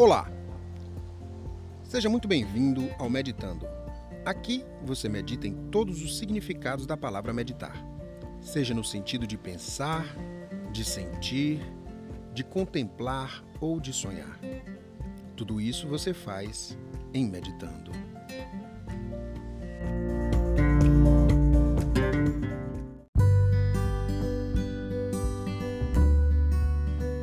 Olá! Seja muito bem-vindo ao Meditando. Aqui você medita em todos os significados da palavra meditar, seja no sentido de pensar, de sentir, de contemplar ou de sonhar. Tudo isso você faz em Meditando.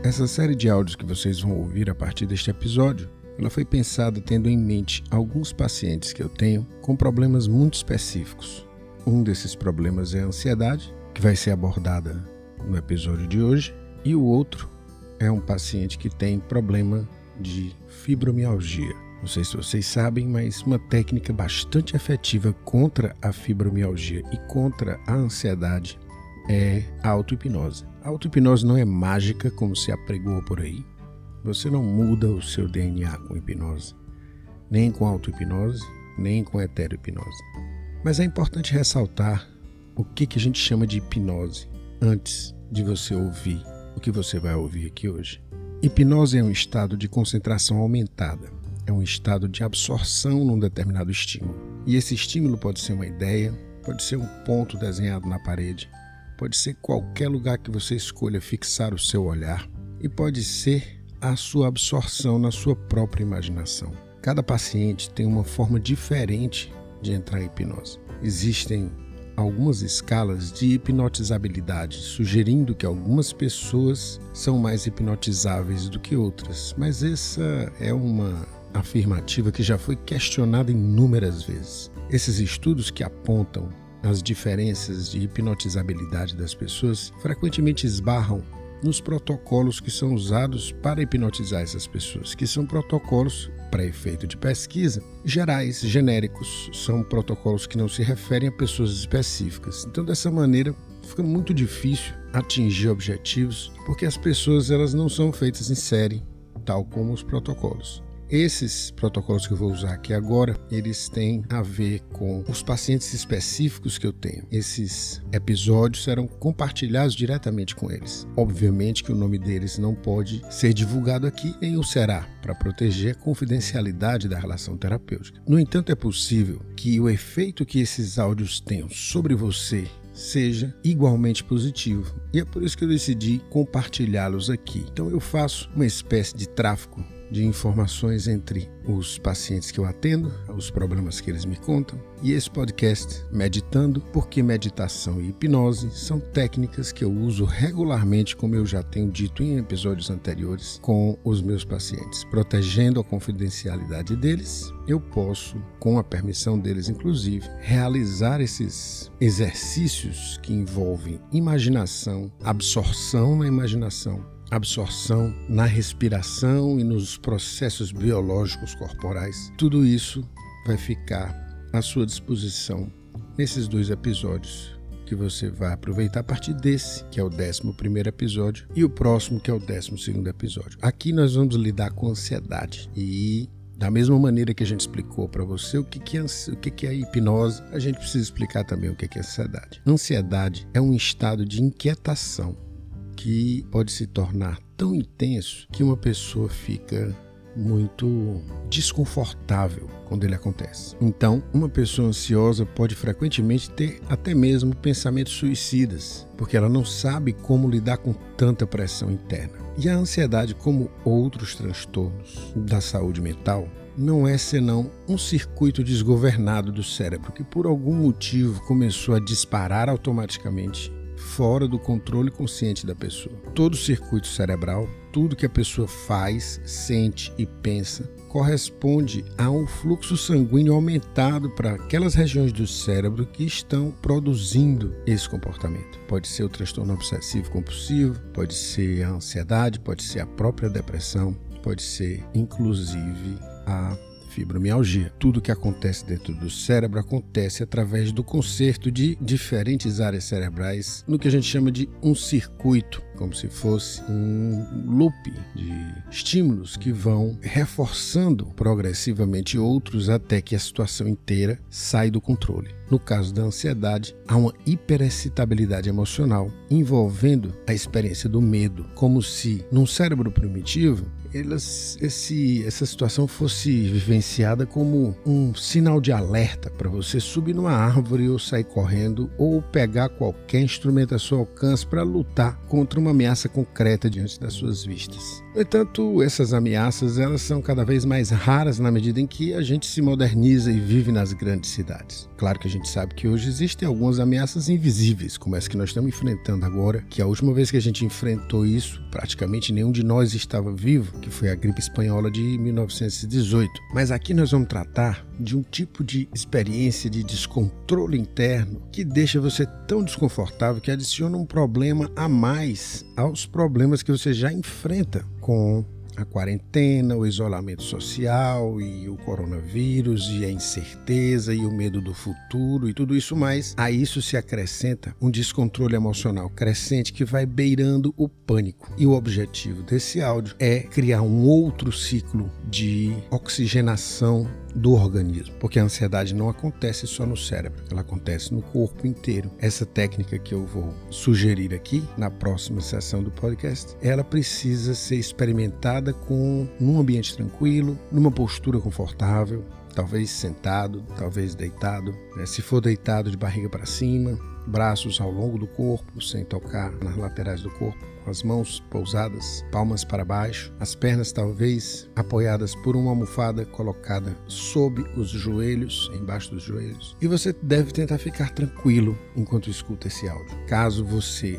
Essa série de áudios que vocês vão ouvir a partir deste episódio, ela foi pensada tendo em mente alguns pacientes que eu tenho com problemas muito específicos. Um desses problemas é a ansiedade, que vai ser abordada no episódio de hoje, e o outro é um paciente que tem problema de fibromialgia. Não sei se vocês sabem, mas uma técnica bastante efetiva contra a fibromialgia e contra a ansiedade é a auto-hipnose. A auto-hipnose não é mágica, como se apregou por aí. Você não muda o seu DNA com hipnose, nem com auto-hipnose, nem com hetero-hipnose. Mas é importante ressaltar o que, que a gente chama de hipnose antes de você ouvir o que você vai ouvir aqui hoje. Hipnose é um estado de concentração aumentada, é um estado de absorção num determinado estímulo. E esse estímulo pode ser uma ideia, pode ser um ponto desenhado na parede, Pode ser qualquer lugar que você escolha fixar o seu olhar e pode ser a sua absorção na sua própria imaginação. Cada paciente tem uma forma diferente de entrar em hipnose. Existem algumas escalas de hipnotizabilidade, sugerindo que algumas pessoas são mais hipnotizáveis do que outras, mas essa é uma afirmativa que já foi questionada inúmeras vezes. Esses estudos que apontam as diferenças de hipnotizabilidade das pessoas frequentemente esbarram nos protocolos que são usados para hipnotizar essas pessoas, que são protocolos para efeito de pesquisa gerais, genéricos, são protocolos que não se referem a pessoas específicas. Então, dessa maneira, fica muito difícil atingir objetivos, porque as pessoas elas não são feitas em série, tal como os protocolos. Esses protocolos que eu vou usar aqui agora, eles têm a ver com os pacientes específicos que eu tenho. Esses episódios serão compartilhados diretamente com eles. Obviamente que o nome deles não pode ser divulgado aqui, nem o será, para proteger a confidencialidade da relação terapêutica. No entanto, é possível que o efeito que esses áudios tenham sobre você seja igualmente positivo. E é por isso que eu decidi compartilhá-los aqui. Então eu faço uma espécie de tráfico de informações entre os pacientes que eu atendo, os problemas que eles me contam, e esse podcast Meditando, porque meditação e hipnose são técnicas que eu uso regularmente, como eu já tenho dito em episódios anteriores, com os meus pacientes, protegendo a confidencialidade deles. Eu posso, com a permissão deles inclusive, realizar esses exercícios que envolvem imaginação, absorção na imaginação absorção, na respiração e nos processos biológicos corporais. Tudo isso vai ficar à sua disposição nesses dois episódios que você vai aproveitar a partir desse, que é o 11 episódio, e o próximo, que é o 12 episódio. Aqui nós vamos lidar com ansiedade e da mesma maneira que a gente explicou para você o que, que, é, o que, que é hipnose, a gente precisa explicar também o que, que é ansiedade. Ansiedade é um estado de inquietação que pode se tornar tão intenso que uma pessoa fica muito desconfortável quando ele acontece. Então, uma pessoa ansiosa pode frequentemente ter até mesmo pensamentos suicidas, porque ela não sabe como lidar com tanta pressão interna. E a ansiedade, como outros transtornos da saúde mental, não é senão um circuito desgovernado do cérebro que por algum motivo começou a disparar automaticamente fora do controle consciente da pessoa. Todo o circuito cerebral, tudo que a pessoa faz, sente e pensa, corresponde a um fluxo sanguíneo aumentado para aquelas regiões do cérebro que estão produzindo esse comportamento. Pode ser o transtorno obsessivo compulsivo, pode ser a ansiedade, pode ser a própria depressão, pode ser inclusive a fibromialgia. Tudo que acontece dentro do cérebro acontece através do conserto de diferentes áreas cerebrais, no que a gente chama de um circuito como se fosse um loop de estímulos que vão reforçando progressivamente outros até que a situação inteira sai do controle. No caso da ansiedade, há uma hiperexcitabilidade emocional envolvendo a experiência do medo, como se num cérebro primitivo elas, esse, essa situação fosse vivenciada como um sinal de alerta para você subir numa árvore ou sair correndo ou pegar qualquer instrumento a seu alcance para lutar contra uma ameaça concreta diante das suas vistas. No entanto, essas ameaças elas são cada vez mais raras na medida em que a gente se moderniza e vive nas grandes cidades. Claro que a gente sabe que hoje existem algumas ameaças invisíveis, como essa que nós estamos enfrentando agora, que a última vez que a gente enfrentou isso, praticamente nenhum de nós estava vivo, que foi a gripe espanhola de 1918. Mas aqui nós vamos tratar de um tipo de experiência de descontrole interno que deixa você tão desconfortável que adiciona um problema a mais aos problemas que você já enfrenta com a quarentena, o isolamento social e o coronavírus e a incerteza e o medo do futuro e tudo isso mais, a isso se acrescenta um descontrole emocional crescente que vai beirando o pânico. E o objetivo desse áudio é criar um outro ciclo de oxigenação do organismo, porque a ansiedade não acontece só no cérebro, ela acontece no corpo inteiro. Essa técnica que eu vou sugerir aqui na próxima sessão do podcast, ela precisa ser experimentada com num ambiente tranquilo, numa postura confortável, talvez sentado, talvez deitado. Né? Se for deitado de barriga para cima, braços ao longo do corpo, sem tocar nas laterais do corpo, com as mãos pousadas, palmas para baixo, as pernas talvez apoiadas por uma almofada colocada sob os joelhos, embaixo dos joelhos. E você deve tentar ficar tranquilo enquanto escuta esse áudio. Caso você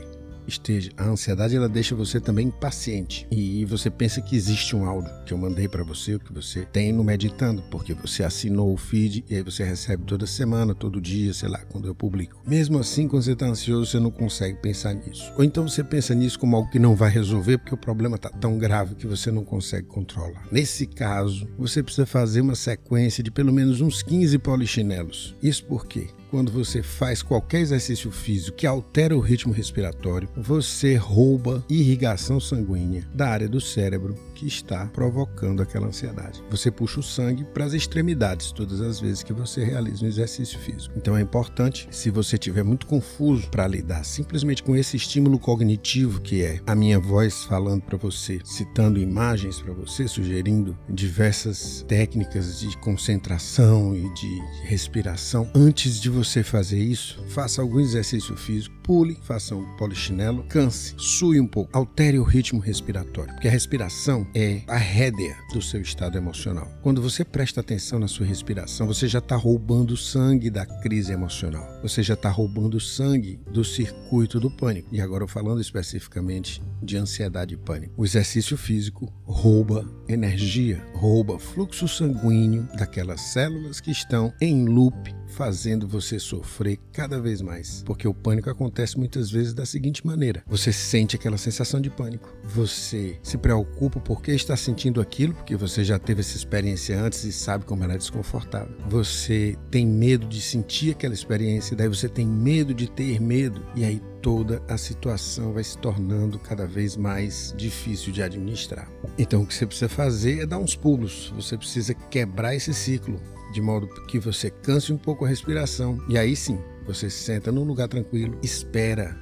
esteja. A ansiedade ela deixa você também impaciente. E você pensa que existe um áudio que eu mandei para você, o que você tem no Meditando, porque você assinou o feed e aí você recebe toda semana, todo dia, sei lá, quando eu publico. Mesmo assim, quando você está ansioso, você não consegue pensar nisso. Ou então você pensa nisso como algo que não vai resolver porque o problema está tão grave que você não consegue controlar. Nesse caso, você precisa fazer uma sequência de pelo menos uns 15 polichinelos. Isso por quê? Quando você faz qualquer exercício físico que altera o ritmo respiratório, você rouba irrigação sanguínea da área do cérebro que está provocando aquela ansiedade. Você puxa o sangue para as extremidades todas as vezes que você realiza um exercício físico. Então é importante, se você estiver muito confuso para lidar simplesmente com esse estímulo cognitivo que é a minha voz falando para você, citando imagens para você, sugerindo diversas técnicas de concentração e de respiração, antes de você fazer isso, faça algum exercício físico, pule, faça um polichinelo, canse, sue um pouco, altere o ritmo respiratório, porque a respiração é a rédea do seu estado emocional. Quando você presta atenção na sua respiração, você já está roubando sangue da crise emocional. Você já está roubando sangue do circuito do pânico. E agora falando especificamente de ansiedade e pânico. O exercício físico rouba energia, rouba fluxo sanguíneo daquelas células que estão em loop fazendo você sofrer cada vez mais. Porque o pânico acontece muitas vezes da seguinte maneira: você sente aquela sensação de pânico, você se preocupa porque está sentindo aquilo, porque você já teve essa experiência antes e sabe como ela é desconfortável. Você tem medo de sentir aquela experiência, daí você tem medo de ter medo, e aí toda a situação vai se tornando cada vez mais difícil de administrar. Então o que você precisa fazer é dar uns pulos, você precisa quebrar esse ciclo de modo que você canse um pouco a respiração e aí sim você se senta num lugar tranquilo, espera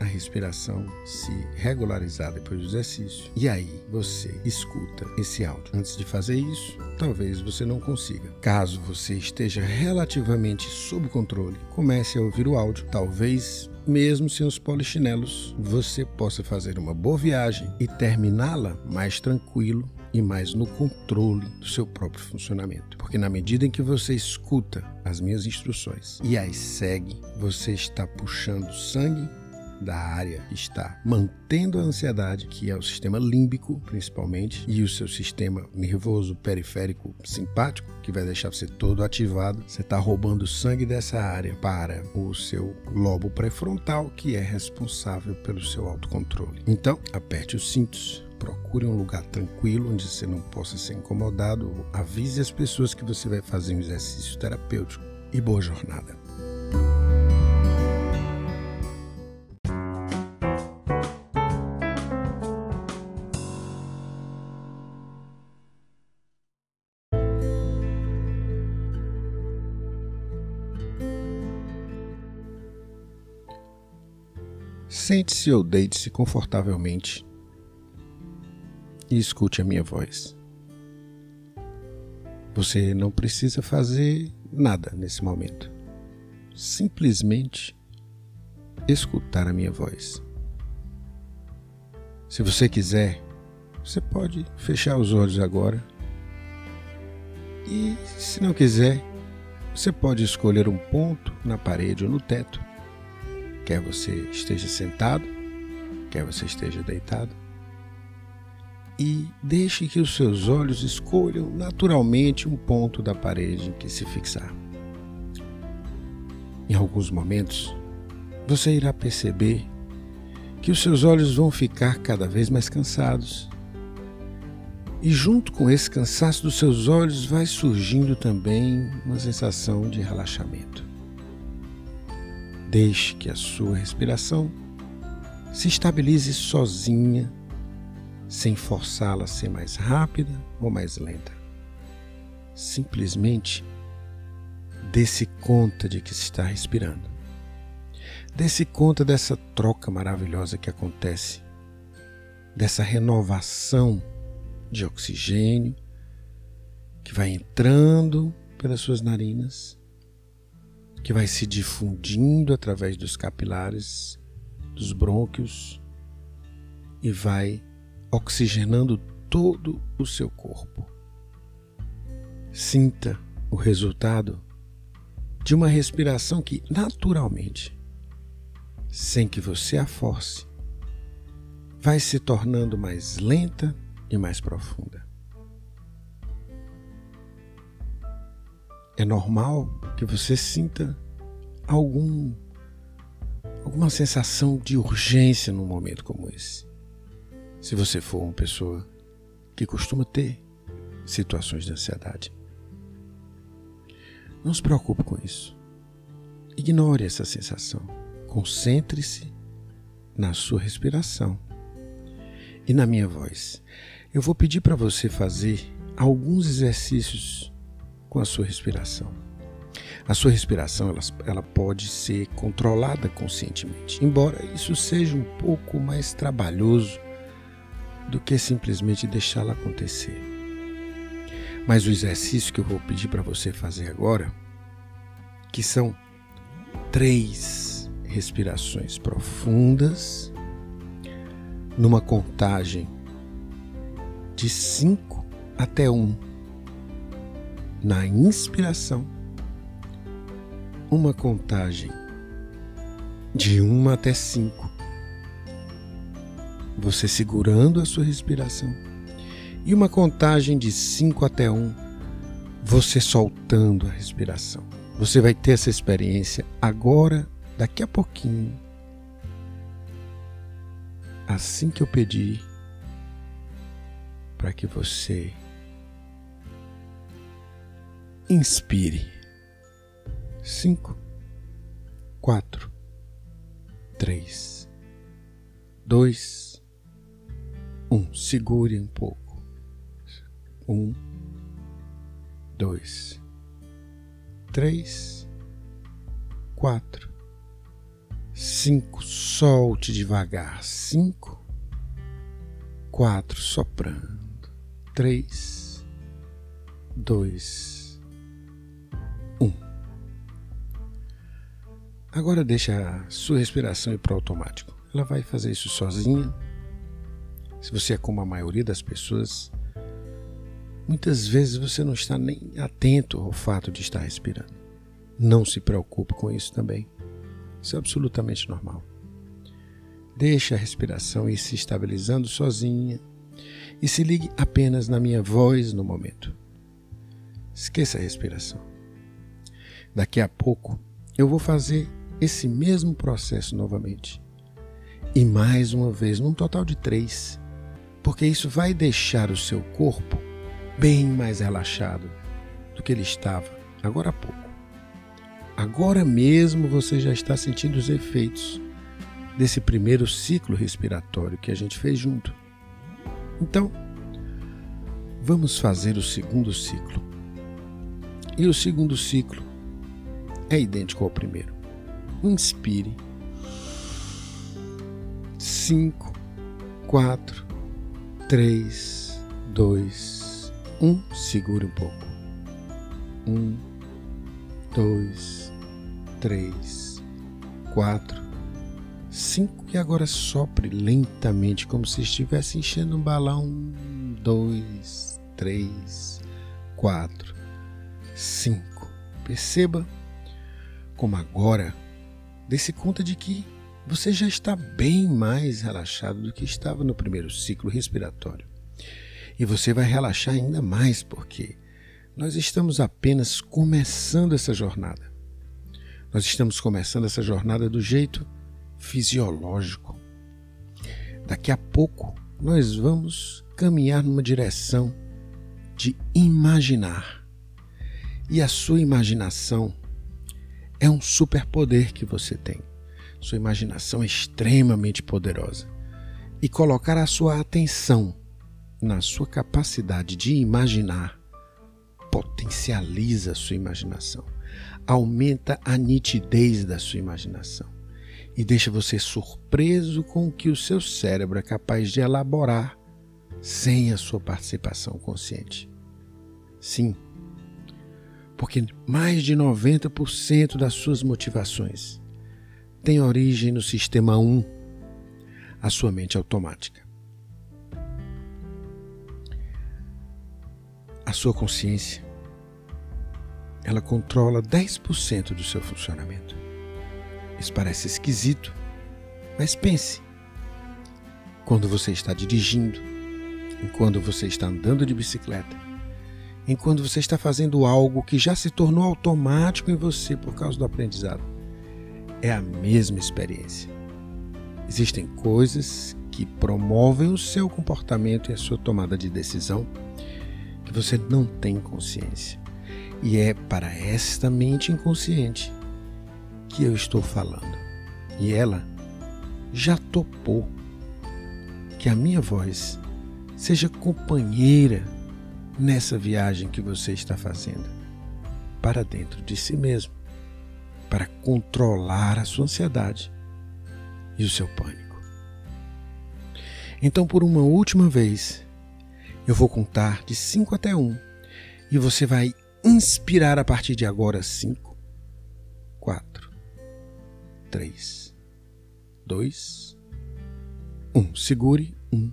a respiração se regularizar depois do exercício e aí você escuta esse áudio. Antes de fazer isso, talvez você não consiga. Caso você esteja relativamente sob controle, comece a ouvir o áudio, talvez mesmo sem os polichinelos, você possa fazer uma boa viagem e terminá-la mais tranquilo e mais no controle do seu próprio funcionamento. Porque na medida em que você escuta as minhas instruções e as segue, você está puxando sangue da área que está mantendo a ansiedade, que é o sistema límbico, principalmente, e o seu sistema nervoso periférico simpático, que vai deixar você todo ativado. Você está roubando sangue dessa área para o seu lobo pré-frontal, que é responsável pelo seu autocontrole. Então, aperte os cintos procure um lugar tranquilo onde você não possa ser incomodado, avise as pessoas que você vai fazer um exercício terapêutico e boa jornada. Sente-se ou deite-se confortavelmente e escute a minha voz. Você não precisa fazer nada nesse momento. Simplesmente escutar a minha voz. Se você quiser, você pode fechar os olhos agora. E se não quiser, você pode escolher um ponto na parede ou no teto Quer você esteja sentado, quer você esteja deitado. E deixe que os seus olhos escolham naturalmente um ponto da parede em que se fixar. Em alguns momentos, você irá perceber que os seus olhos vão ficar cada vez mais cansados. E junto com esse cansaço dos seus olhos vai surgindo também uma sensação de relaxamento. Deixe que a sua respiração se estabilize sozinha, sem forçá-la a ser mais rápida ou mais lenta. Simplesmente dê-se conta de que está respirando. Dê-se conta dessa troca maravilhosa que acontece, dessa renovação de oxigênio que vai entrando pelas suas narinas que vai se difundindo através dos capilares, dos brônquios e vai oxigenando todo o seu corpo. Sinta o resultado de uma respiração que naturalmente, sem que você a force, vai se tornando mais lenta e mais profunda. É normal que você sinta algum alguma sensação de urgência num momento como esse. Se você for uma pessoa que costuma ter situações de ansiedade. Não se preocupe com isso. Ignore essa sensação. Concentre-se na sua respiração e na minha voz. Eu vou pedir para você fazer alguns exercícios com a sua respiração. A sua respiração ela, ela pode ser controlada conscientemente, embora isso seja um pouco mais trabalhoso do que simplesmente deixá-la acontecer. Mas o exercício que eu vou pedir para você fazer agora, que são três respirações profundas, numa contagem de 5 até 1. Um na inspiração, uma contagem de 1 até 5. Você segurando a sua respiração. E uma contagem de 5 até 1, você soltando a respiração. Você vai ter essa experiência agora, daqui a pouquinho. Assim que eu pedir para que você Inspire. Cinco, quatro, três, dois, um. Segure um pouco. Um, dois, três, quatro, cinco. Solte devagar. Cinco, quatro, soprando. Três, dois Agora deixa a sua respiração ir para o automático. Ela vai fazer isso sozinha. Se você é como a maioria das pessoas, muitas vezes você não está nem atento ao fato de estar respirando. Não se preocupe com isso também. Isso é absolutamente normal. Deixe a respiração ir se estabilizando sozinha e se ligue apenas na minha voz no momento. Esqueça a respiração. Daqui a pouco eu vou fazer esse mesmo processo novamente. E mais uma vez, num total de três, porque isso vai deixar o seu corpo bem mais relaxado do que ele estava agora há pouco. Agora mesmo você já está sentindo os efeitos desse primeiro ciclo respiratório que a gente fez junto. Então, vamos fazer o segundo ciclo. E o segundo ciclo é idêntico ao primeiro. Inspire. 5, 4, 3, 2, 1. Segure um pouco. 1, 2, 3, 4, 5. E agora sopre lentamente, como se estivesse enchendo um balão. 2, 3, 4, 5. Perceba como agora dê-se conta de que você já está bem mais relaxado do que estava no primeiro ciclo respiratório. E você vai relaxar ainda mais porque nós estamos apenas começando essa jornada. Nós estamos começando essa jornada do jeito fisiológico. Daqui a pouco nós vamos caminhar numa direção de imaginar. E a sua imaginação é um superpoder que você tem. Sua imaginação é extremamente poderosa. E colocar a sua atenção na sua capacidade de imaginar potencializa a sua imaginação, aumenta a nitidez da sua imaginação e deixa você surpreso com o que o seu cérebro é capaz de elaborar sem a sua participação consciente. Sim, porque mais de 90% das suas motivações tem origem no sistema 1, a sua mente automática. A sua consciência, ela controla 10% do seu funcionamento. Isso parece esquisito, mas pense. Quando você está dirigindo, enquanto você está andando de bicicleta, enquanto você está fazendo algo que já se tornou automático em você por causa do aprendizado. É a mesma experiência. Existem coisas que promovem o seu comportamento e a sua tomada de decisão que você não tem consciência. E é para esta mente inconsciente que eu estou falando. E ela já topou que a minha voz seja companheira nessa viagem que você está fazendo para dentro de si mesmo, para controlar a sua ansiedade e o seu pânico. Então, por uma última vez, eu vou contar de 5 até 1 um, e você vai inspirar a partir de agora 5, 4, 3, 2, 1. Segure. 1,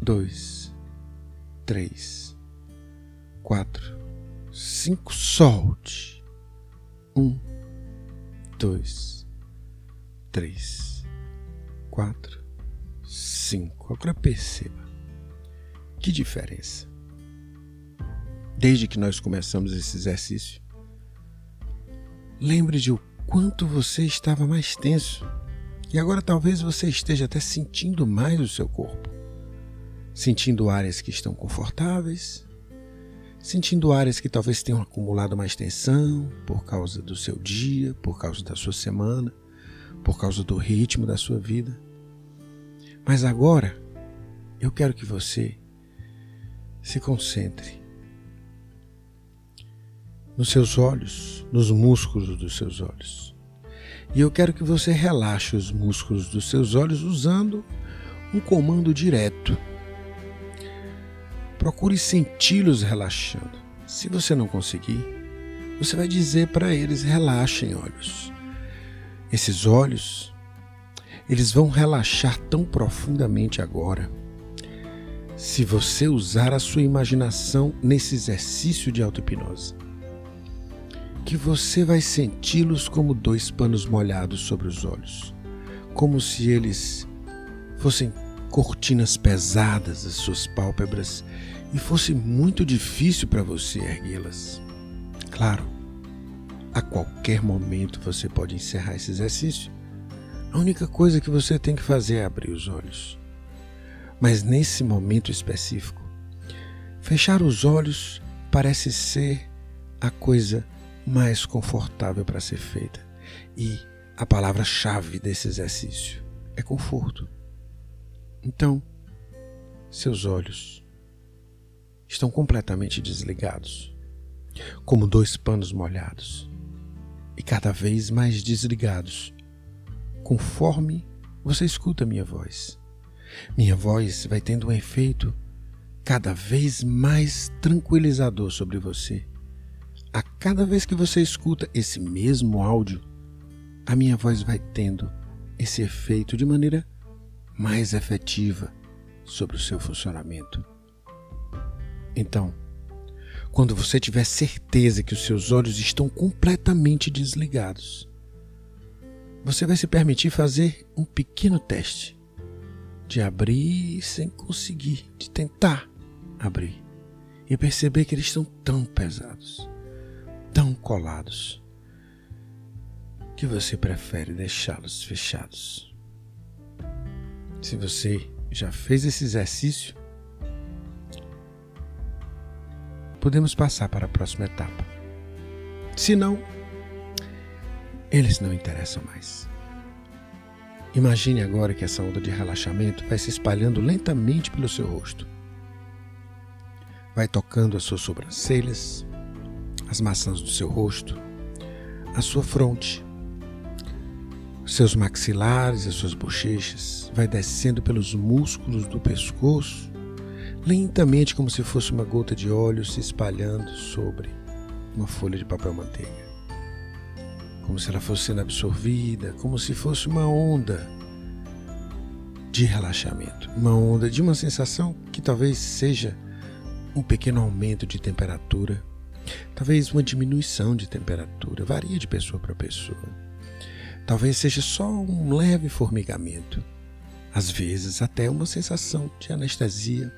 2, três, quatro, cinco, solte. Um, dois, três, quatro, cinco. Agora perceba que diferença. Desde que nós começamos esse exercício, lembre de o quanto você estava mais tenso. E agora talvez você esteja até sentindo mais o seu corpo sentindo áreas que estão confortáveis, sentindo áreas que talvez tenham acumulado mais tensão por causa do seu dia, por causa da sua semana, por causa do ritmo da sua vida. Mas agora, eu quero que você se concentre nos seus olhos, nos músculos dos seus olhos. E eu quero que você relaxe os músculos dos seus olhos usando um comando direto Procure senti-los relaxando. Se você não conseguir, você vai dizer para eles: relaxem olhos. Esses olhos, eles vão relaxar tão profundamente agora. Se você usar a sua imaginação nesse exercício de auto-hipnose, que você vai senti-los como dois panos molhados sobre os olhos, como se eles fossem cortinas pesadas às suas pálpebras e fosse muito difícil para você erguê-las. Claro, a qualquer momento você pode encerrar esse exercício. A única coisa que você tem que fazer é abrir os olhos. Mas nesse momento específico, fechar os olhos parece ser a coisa mais confortável para ser feita. E a palavra-chave desse exercício é conforto. Então, seus olhos estão completamente desligados, como dois panos molhados, e cada vez mais desligados, conforme você escuta minha voz. Minha voz vai tendo um efeito cada vez mais tranquilizador sobre você. A cada vez que você escuta esse mesmo áudio, a minha voz vai tendo esse efeito de maneira mais efetiva sobre o seu funcionamento. Então, quando você tiver certeza que os seus olhos estão completamente desligados, você vai se permitir fazer um pequeno teste de abrir sem conseguir, de tentar abrir e perceber que eles estão tão pesados, tão colados, que você prefere deixá-los fechados. Se você já fez esse exercício, podemos passar para a próxima etapa. Se não, eles não interessam mais. Imagine agora que essa onda de relaxamento vai se espalhando lentamente pelo seu rosto. Vai tocando as suas sobrancelhas, as maçãs do seu rosto, a sua fronte, seus maxilares, as suas bochechas, vai descendo pelos músculos do pescoço, lentamente como se fosse uma gota de óleo se espalhando sobre uma folha de papel manteiga. Como se ela fosse sendo absorvida, como se fosse uma onda de relaxamento, uma onda de uma sensação que talvez seja um pequeno aumento de temperatura, talvez uma diminuição de temperatura, varia de pessoa para pessoa. Talvez seja só um leve formigamento, às vezes até uma sensação de anestesia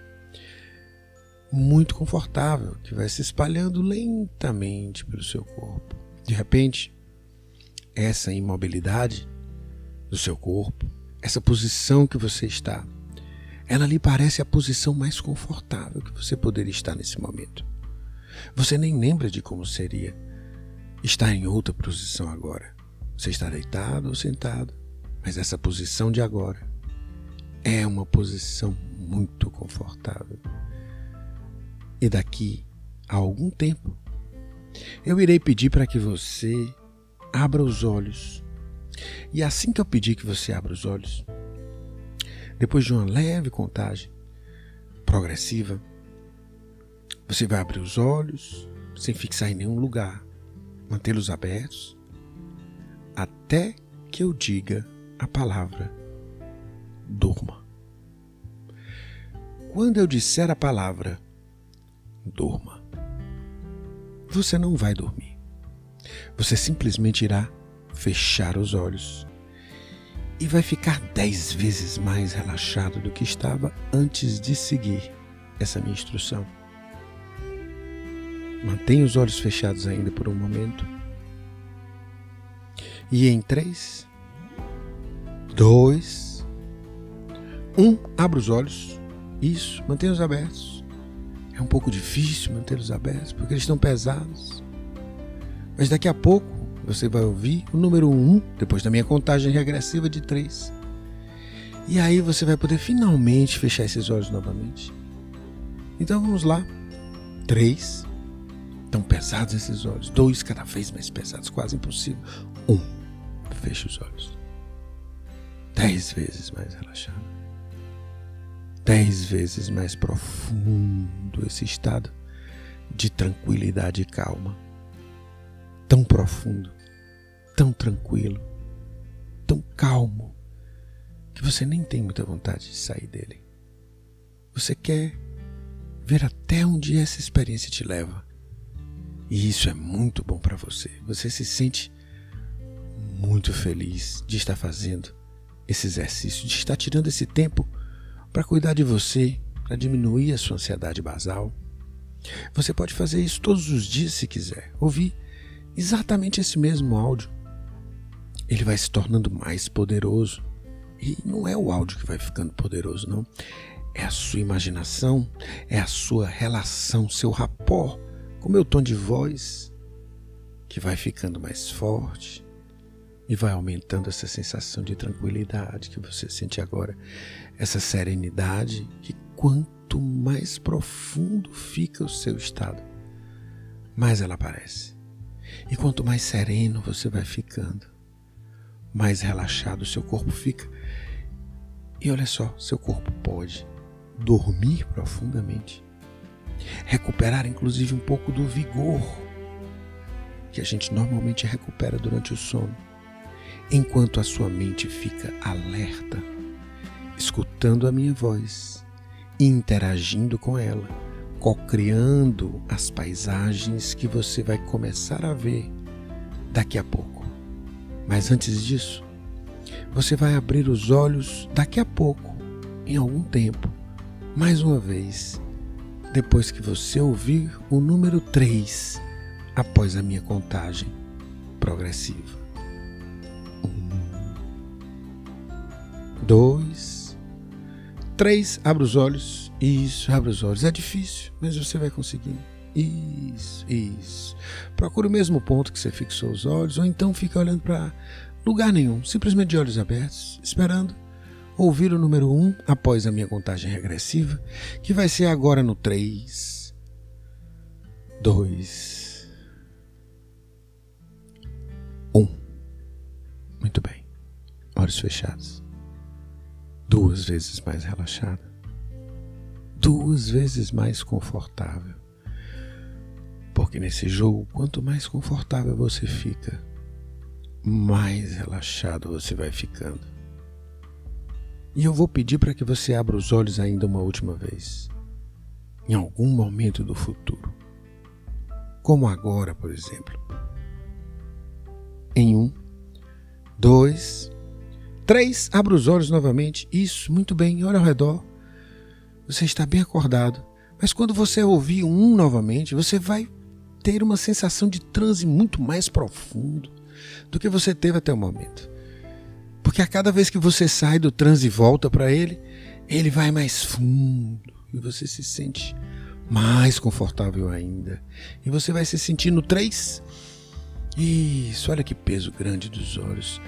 muito confortável que vai se espalhando lentamente pelo seu corpo. De repente, essa imobilidade do seu corpo, essa posição que você está, ela lhe parece a posição mais confortável que você poderia estar nesse momento. Você nem lembra de como seria estar em outra posição agora. Você está deitado ou sentado, mas essa posição de agora é uma posição muito confortável. E daqui a algum tempo, eu irei pedir para que você abra os olhos. E assim que eu pedir que você abra os olhos, depois de uma leve contagem progressiva, você vai abrir os olhos sem fixar em nenhum lugar, mantê-los abertos, até que eu diga a palavra durma. Quando eu disser a palavra durma, você não vai dormir. Você simplesmente irá fechar os olhos e vai ficar dez vezes mais relaxado do que estava antes de seguir essa minha instrução. Mantenha os olhos fechados ainda por um momento. E em três, dois, um, abra os olhos. Isso, mantenha-os abertos. É um pouco difícil mantê-los abertos porque eles estão pesados. Mas daqui a pouco você vai ouvir o número 1, um, depois da minha contagem regressiva de 3. E aí você vai poder finalmente fechar esses olhos novamente. Então vamos lá. 3. Tão pesados esses olhos. Dois cada vez mais pesados, quase impossível. Um. Fecha os olhos. Dez vezes mais relaxado. Dez vezes mais profundo esse estado de tranquilidade e calma tão profundo, tão tranquilo, tão calmo, que você nem tem muita vontade de sair dele. Você quer ver até onde essa experiência te leva. E isso é muito bom para você. Você se sente muito feliz de estar fazendo esse exercício, de estar tirando esse tempo para cuidar de você, para diminuir a sua ansiedade basal. Você pode fazer isso todos os dias se quiser. Ouvir exatamente esse mesmo áudio. Ele vai se tornando mais poderoso. E não é o áudio que vai ficando poderoso, não. É a sua imaginação, é a sua relação, seu rapport com o meu tom de voz que vai ficando mais forte e vai aumentando essa sensação de tranquilidade que você sente agora, essa serenidade que quanto mais profundo fica o seu estado, mais ela aparece. E quanto mais sereno você vai ficando, mais relaxado o seu corpo fica. E olha só, seu corpo pode dormir profundamente, recuperar inclusive um pouco do vigor que a gente normalmente recupera durante o sono, enquanto a sua mente fica alerta, escutando a minha voz, interagindo com ela, co-criando as paisagens que você vai começar a ver daqui a pouco. Mas antes disso, você vai abrir os olhos daqui a pouco, em algum tempo, mais uma vez, depois que você ouvir o número 3 após a minha contagem progressiva. Três. Abra os olhos. Isso, abra os olhos. É difícil, mas você vai conseguir. Isso, isso. Procure o mesmo ponto que você fixou os olhos, ou então fica olhando para lugar nenhum, simplesmente de olhos abertos, esperando ouvir o número 1 um após a minha contagem regressiva, que vai ser agora no 3, 2, 1. Muito bem. Olhos fechados. Duas vezes mais relaxada. Duas vezes mais confortável. Porque nesse jogo, quanto mais confortável você fica, mais relaxado você vai ficando. E eu vou pedir para que você abra os olhos ainda uma última vez, em algum momento do futuro, como agora, por exemplo. Em um, dois, três, abra os olhos novamente. Isso, muito bem, olha ao redor. Você está bem acordado. Mas quando você ouvir um novamente, você vai ter uma sensação de transe muito mais profundo do que você teve até o momento. Porque a cada vez que você sai do transe e volta para ele, ele vai mais fundo e você se sente mais confortável ainda. E você vai se sentindo três. Isso, olha que peso grande dos olhos.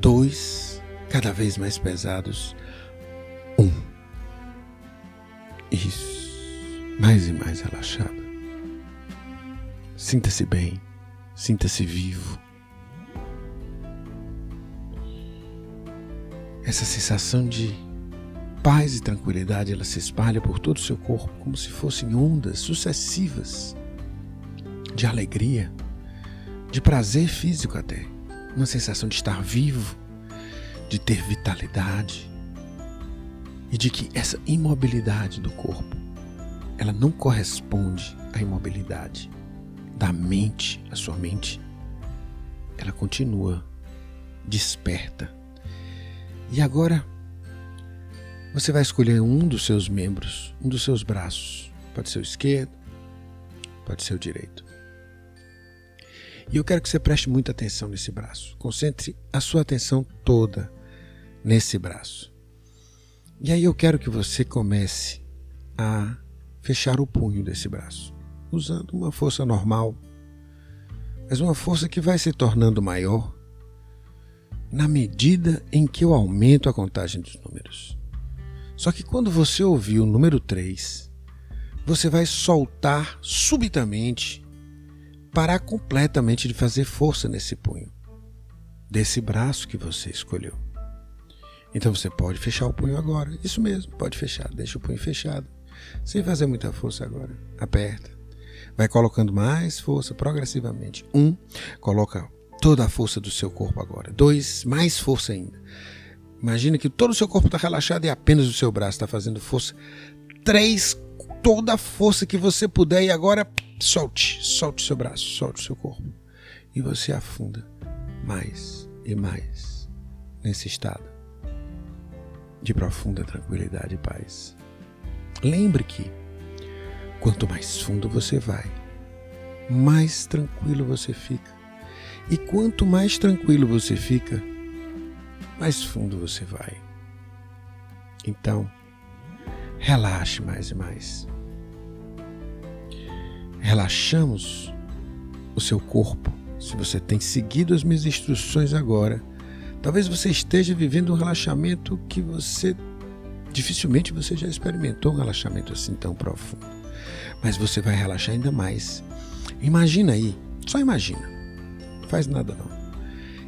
Dois, cada vez mais pesados. Um. Isso, mais e mais relaxado. Sinta-se bem, sinta-se vivo. Essa sensação de paz e tranquilidade ela se espalha por todo o seu corpo como se fossem ondas sucessivas de alegria, de prazer físico até, uma sensação de estar vivo, de ter vitalidade e de que essa imobilidade do corpo ela não corresponde à imobilidade da mente, a sua mente, ela continua desperta e agora você vai escolher um dos seus membros, um dos seus braços. Pode ser o esquerdo, pode ser o direito. E eu quero que você preste muita atenção nesse braço. Concentre a sua atenção toda nesse braço. E aí eu quero que você comece a fechar o punho desse braço, usando uma força normal, mas uma força que vai se tornando maior na medida em que eu aumento a contagem dos números. Só que quando você ouvir o número 3, você vai soltar subitamente, parar completamente de fazer força nesse punho, desse braço que você escolheu. Então você pode fechar o punho agora. Isso mesmo, pode fechar. Deixa o punho fechado. Sem fazer muita força agora. Aperta. Vai colocando mais força progressivamente. Um, coloca toda a força do seu corpo agora. Dois, mais força ainda. Imagina que todo o seu corpo está relaxado e apenas o seu braço está fazendo força. Três, toda a força que você puder e agora solte, solte seu braço, solte seu corpo. E você afunda mais e mais nesse estado de profunda tranquilidade e paz. Lembre que quanto mais fundo você vai, mais tranquilo você fica e quanto mais tranquilo você fica, mais fundo você vai. Então, relaxe mais e mais. Relaxamos o seu corpo. Se você tem seguido as minhas instruções agora, talvez você esteja vivendo um relaxamento que você dificilmente você já experimentou um relaxamento assim tão profundo. Mas você vai relaxar ainda mais. Imagina aí, só imagina faz nada não.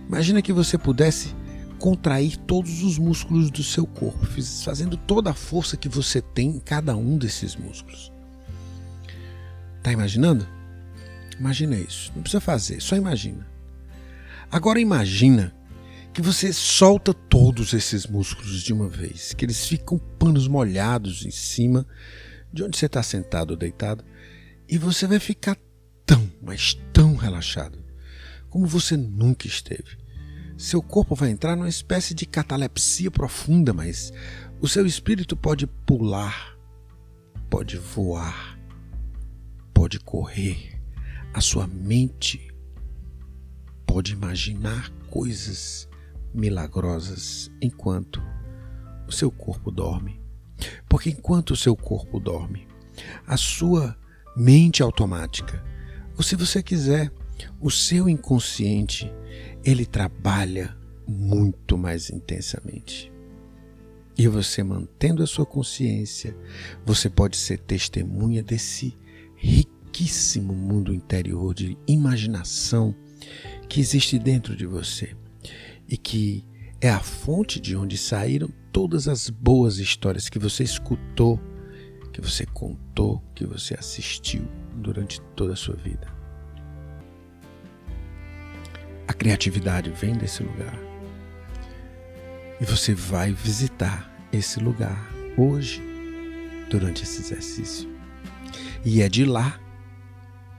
Imagina que você pudesse contrair todos os músculos do seu corpo, fazendo toda a força que você tem em cada um desses músculos. Tá imaginando? Imagina isso. Não precisa fazer, só imagina. Agora imagina que você solta todos esses músculos de uma vez, que eles ficam panos molhados em cima de onde você está sentado ou deitado, e você vai ficar tão, mas tão relaxado como você nunca esteve. Seu corpo vai entrar numa espécie de catalepsia profunda, mas o seu espírito pode pular, pode voar, pode correr. A sua mente pode imaginar coisas milagrosas enquanto o seu corpo dorme. Porque enquanto o seu corpo dorme, a sua mente automática, ou se você quiser, o seu inconsciente, ele trabalha muito mais intensamente. E você mantendo a sua consciência, você pode ser testemunha desse riquíssimo mundo interior de imaginação que existe dentro de você e que é a fonte de onde saíram todas as boas histórias que você escutou, que você contou, que você assistiu durante toda a sua vida. A criatividade vem desse lugar. E você vai visitar esse lugar hoje, durante esse exercício. E é de lá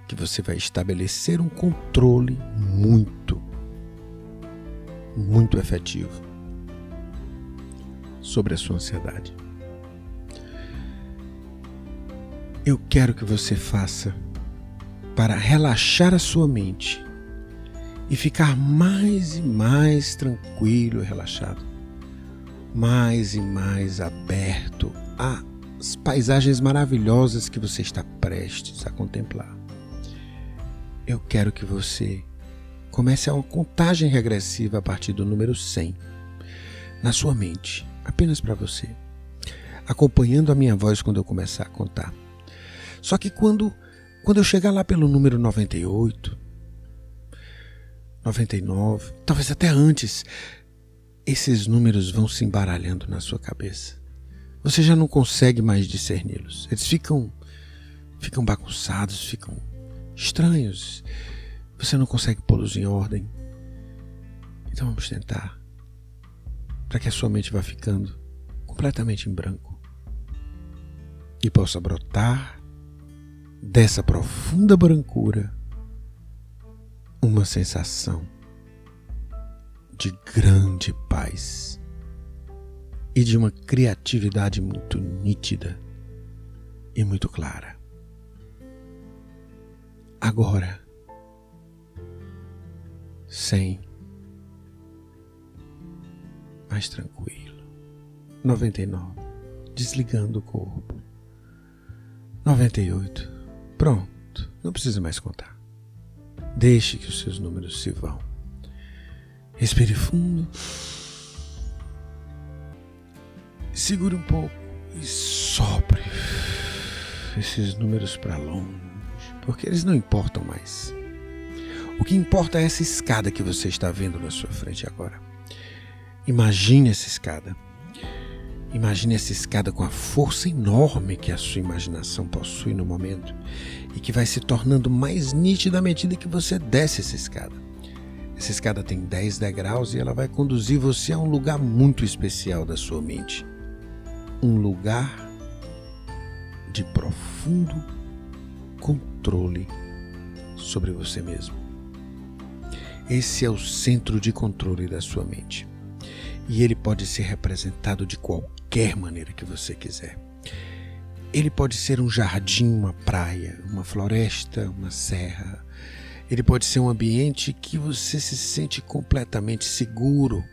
que você vai estabelecer um controle muito, muito efetivo sobre a sua ansiedade. Eu quero que você faça para relaxar a sua mente e ficar mais e mais tranquilo e relaxado, mais e mais aberto às paisagens maravilhosas que você está prestes a contemplar. Eu quero que você comece a uma contagem regressiva a partir do número 100 na sua mente, apenas para você, acompanhando a minha voz quando eu começar a contar. Só que quando quando eu chegar lá pelo número 98, 99, talvez até antes, esses números vão se embaralhando na sua cabeça. Você já não consegue mais discerni-los. Eles ficam ficam bagunçados, ficam estranhos. Você não consegue pô-los em ordem. Então vamos tentar para que a sua mente vá ficando completamente em branco e possa brotar dessa profunda brancura uma sensação de grande paz e de uma criatividade muito nítida e muito clara. Agora, sem mais tranquilo. 99. Desligando o corpo. 98. Pronto, não precisa mais contar. Deixe que os seus números se vão. Respire fundo. Segure um pouco e sopre esses números para longe, porque eles não importam mais. O que importa é essa escada que você está vendo na sua frente agora. Imagine essa escada. Imagine essa escada com a força enorme que a sua imaginação possui no momento e que vai se tornando mais nítida à medida que você desce essa escada. Essa escada tem 10 degraus e ela vai conduzir você a um lugar muito especial da sua mente. Um lugar de profundo controle sobre você mesmo. Esse é o centro de controle da sua mente. E ele pode ser representado de qualquer maneira que você quiser. Ele pode ser um jardim, uma praia, uma floresta, uma serra. Ele pode ser um ambiente que você se sente completamente seguro,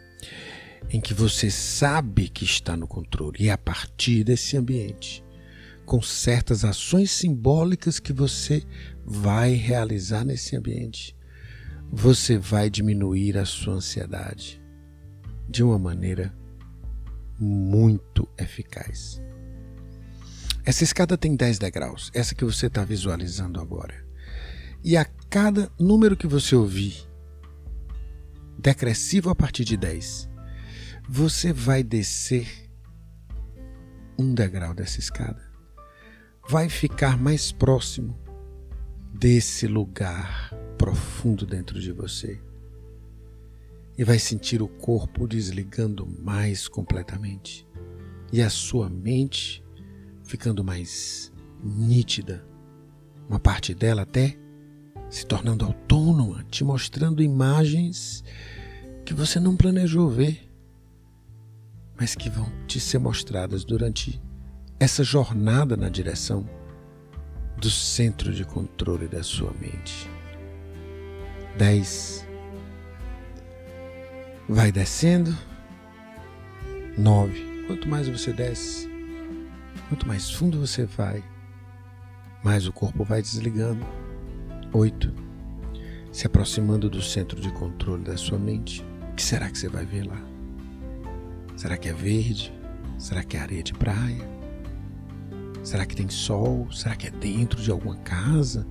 em que você sabe que está no controle. E a partir desse ambiente, com certas ações simbólicas que você vai realizar nesse ambiente, você vai diminuir a sua ansiedade de uma maneira muito eficaz. Essa escada tem 10 degraus, essa que você está visualizando agora. E a cada número que você ouvir, decressivo a partir de 10, você vai descer um degrau dessa escada. Vai ficar mais próximo desse lugar profundo dentro de você. E vai sentir o corpo desligando mais completamente. E a sua mente ficando mais nítida. Uma parte dela até se tornando autônoma, te mostrando imagens que você não planejou ver, mas que vão te ser mostradas durante essa jornada na direção do centro de controle da sua mente. 10. Vai descendo. 9. Quanto mais você desce, quanto mais fundo você vai, mais o corpo vai desligando. 8. Se aproximando do centro de controle da sua mente. O que será que você vai ver lá? Será que é verde? Será que é areia de praia? Será que tem sol? Será que é dentro de alguma casa?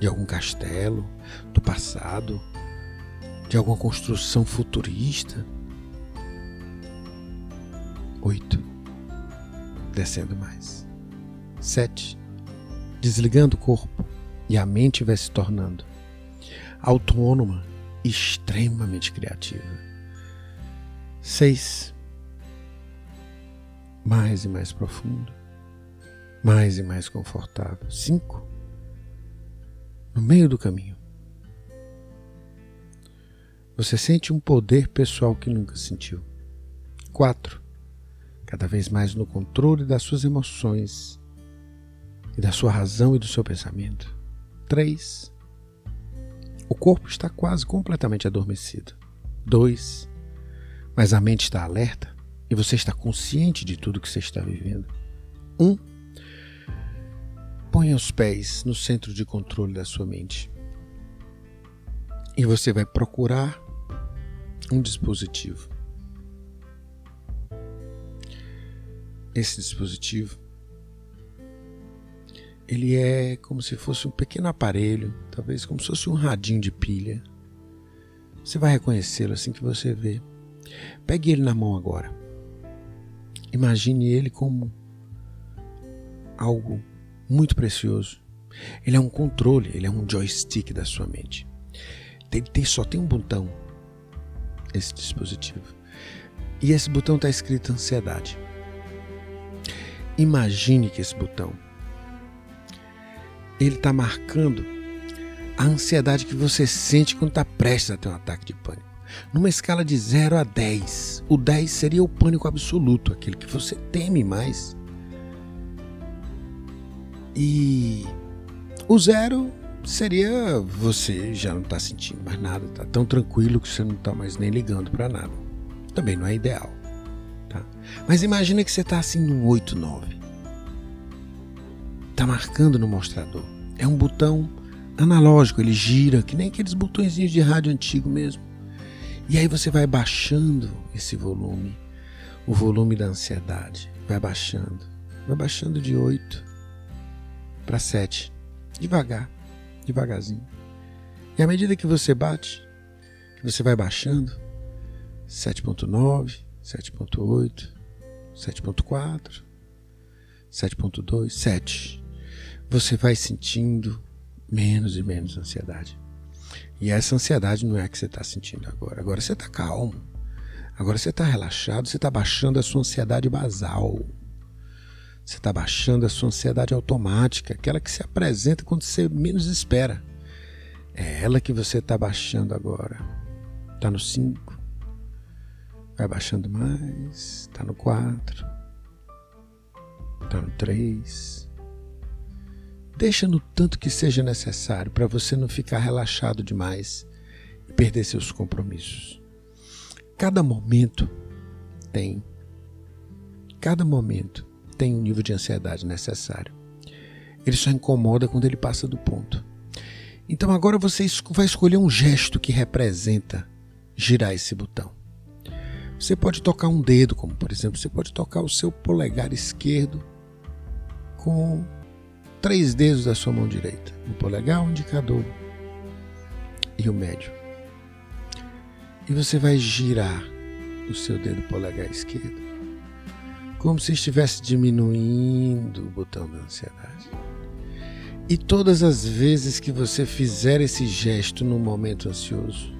De algum castelo? Do passado? De alguma construção futurista? Oito. Descendo mais. Sete. Desligando o corpo e a mente vai se tornando autônoma e extremamente criativa. Seis. Mais e mais profundo mais e mais confortável. Cinco. No meio do caminho. Você sente um poder pessoal que nunca sentiu. Quatro. Cada vez mais no controle das suas emoções e da sua razão e do seu pensamento. Três. O corpo está quase completamente adormecido. Dois. Mas a mente está alerta e você está consciente de tudo que você está vivendo. Um Ponha os pés no centro de controle da sua mente. E você vai procurar um dispositivo. Esse dispositivo ele é como se fosse um pequeno aparelho, talvez como se fosse um radinho de pilha. Você vai reconhecê-lo assim que você vê. Pegue ele na mão agora. Imagine ele como algo muito precioso. Ele é um controle, ele é um joystick da sua mente. Ele tem, só tem um botão, esse dispositivo. E esse botão está escrito ansiedade. Imagine que esse botão ele está marcando a ansiedade que você sente quando está prestes a ter um ataque de pânico. Numa escala de 0 a 10, o 10 seria o pânico absoluto, aquele que você teme mais. E o zero seria você já não está sentindo mais nada, está tão tranquilo que você não está mais nem ligando para nada. Também não é ideal. Tá? Mas imagina que você está assim num 8, 9. Está marcando no mostrador. É um botão analógico, ele gira, que nem aqueles botõezinhos de rádio antigo mesmo. E aí você vai baixando esse volume, o volume da ansiedade. Vai baixando, vai baixando de 8 para 7. Devagar, devagarzinho. E à medida que você bate, que você vai baixando, 7.9, 7.8, 7.4, 7.2, 7. Você vai sentindo menos e menos ansiedade. E essa ansiedade não é a que você está sentindo agora. Agora você está calmo. Agora você está relaxado, você está baixando a sua ansiedade basal. Você está baixando a sua ansiedade automática, aquela que se apresenta quando você menos espera. É ela que você está baixando agora. Está no 5. Vai baixando mais. Está no 4. Está no 3. Deixa no tanto que seja necessário para você não ficar relaxado demais e perder seus compromissos. Cada momento tem. Cada momento tem o nível de ansiedade necessário. Ele só incomoda quando ele passa do ponto. Então agora você vai escolher um gesto que representa girar esse botão. Você pode tocar um dedo, como por exemplo, você pode tocar o seu polegar esquerdo com três dedos da sua mão direita: o polegar, o indicador e o médio. E você vai girar o seu dedo polegar esquerdo, como se estivesse diminuindo o botão da ansiedade. E todas as vezes que você fizer esse gesto no momento ansioso,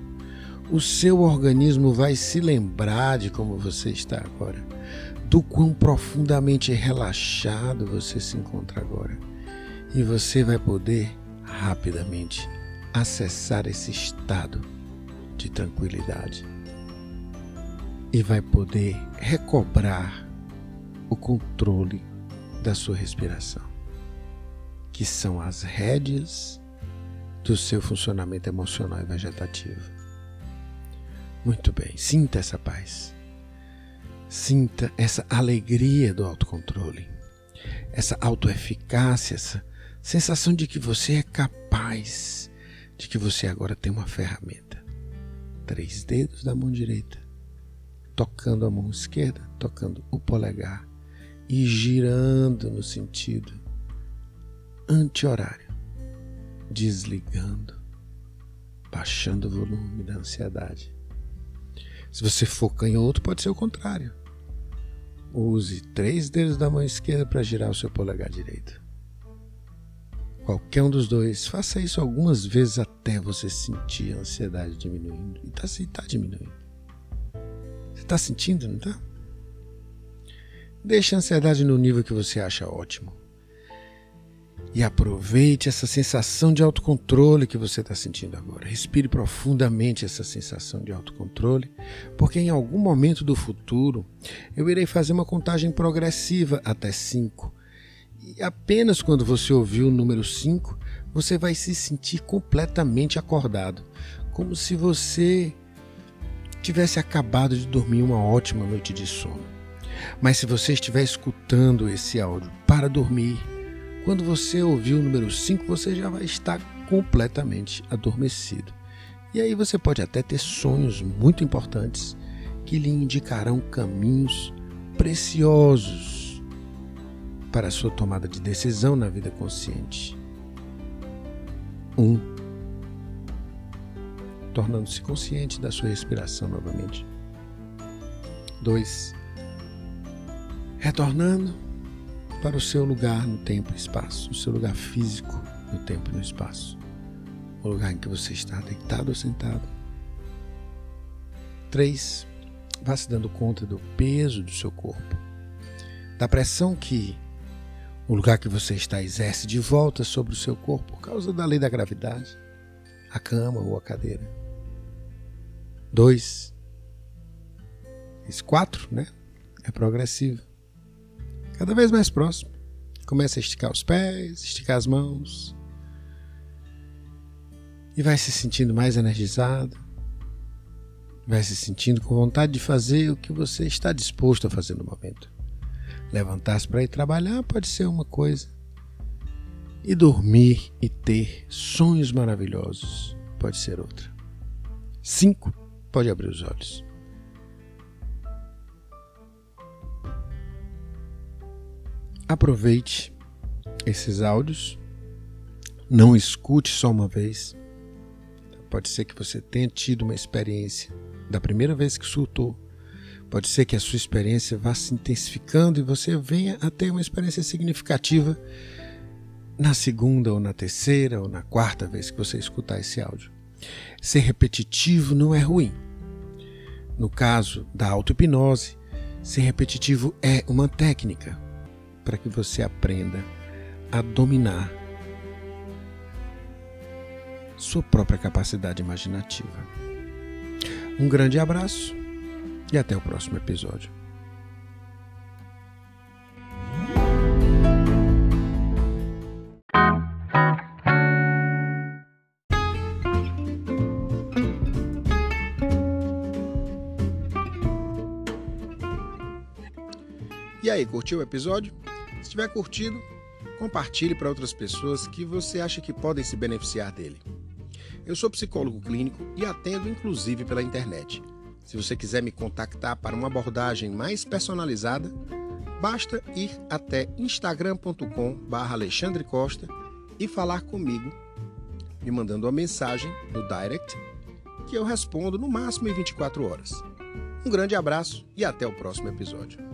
o seu organismo vai se lembrar de como você está agora, do quão profundamente relaxado você se encontra agora. E você vai poder rapidamente acessar esse estado de tranquilidade e vai poder recobrar o controle da sua respiração, que são as rédeas do seu funcionamento emocional e vegetativo. Muito bem, sinta essa paz. Sinta essa alegria do autocontrole, essa autoeficácia, essa sensação de que você é capaz, de que você agora tem uma ferramenta. Três dedos da mão direita, tocando a mão esquerda, tocando o polegar e girando no sentido anti-horário, desligando, baixando o volume da ansiedade. Se você for canhoto, pode ser o contrário. Use três dedos da mão esquerda para girar o seu polegar direito. Qualquer um dos dois, faça isso algumas vezes até você sentir a ansiedade diminuindo. E está tá diminuindo. Você está sentindo, não está? Deixe a ansiedade no nível que você acha ótimo. E aproveite essa sensação de autocontrole que você está sentindo agora. Respire profundamente essa sensação de autocontrole, porque em algum momento do futuro eu irei fazer uma contagem progressiva até 5. E apenas quando você ouvir o número 5, você vai se sentir completamente acordado, como se você tivesse acabado de dormir uma ótima noite de sono. Mas se você estiver escutando esse áudio para dormir, quando você ouvir o número 5, você já vai estar completamente adormecido. E aí você pode até ter sonhos muito importantes que lhe indicarão caminhos preciosos para a sua tomada de decisão na vida consciente. 1. Um, Tornando-se consciente da sua respiração novamente. 2 retornando para o seu lugar no tempo e espaço, o seu lugar físico no tempo e no espaço, o lugar em que você está deitado ou sentado. 3. Vá se dando conta do peso do seu corpo, da pressão que o lugar que você está exerce de volta sobre o seu corpo por causa da lei da gravidade, a cama ou a cadeira. 2. Esse 4, né? É progressivo cada vez mais próximo. Começa a esticar os pés, esticar as mãos. E vai se sentindo mais energizado. Vai se sentindo com vontade de fazer o que você está disposto a fazer no momento. Levantar-se para ir trabalhar pode ser uma coisa. E dormir e ter sonhos maravilhosos pode ser outra. Cinco, pode abrir os olhos. Aproveite esses áudios, não escute só uma vez. Pode ser que você tenha tido uma experiência da primeira vez que surtou. Pode ser que a sua experiência vá se intensificando e você venha a ter uma experiência significativa na segunda ou na terceira ou na quarta vez que você escutar esse áudio. Ser repetitivo não é ruim. No caso da auto-hipnose, ser repetitivo é uma técnica para que você aprenda a dominar sua própria capacidade imaginativa. Um grande abraço e até o próximo episódio. E aí, curtiu o episódio? Se tiver curtido, compartilhe para outras pessoas que você acha que podem se beneficiar dele. Eu sou psicólogo clínico e atendo inclusive pela internet. Se você quiser me contactar para uma abordagem mais personalizada, basta ir até instagram.com/alexandre Costa e falar comigo, me mandando uma mensagem no direct que eu respondo no máximo em 24 horas. Um grande abraço e até o próximo episódio.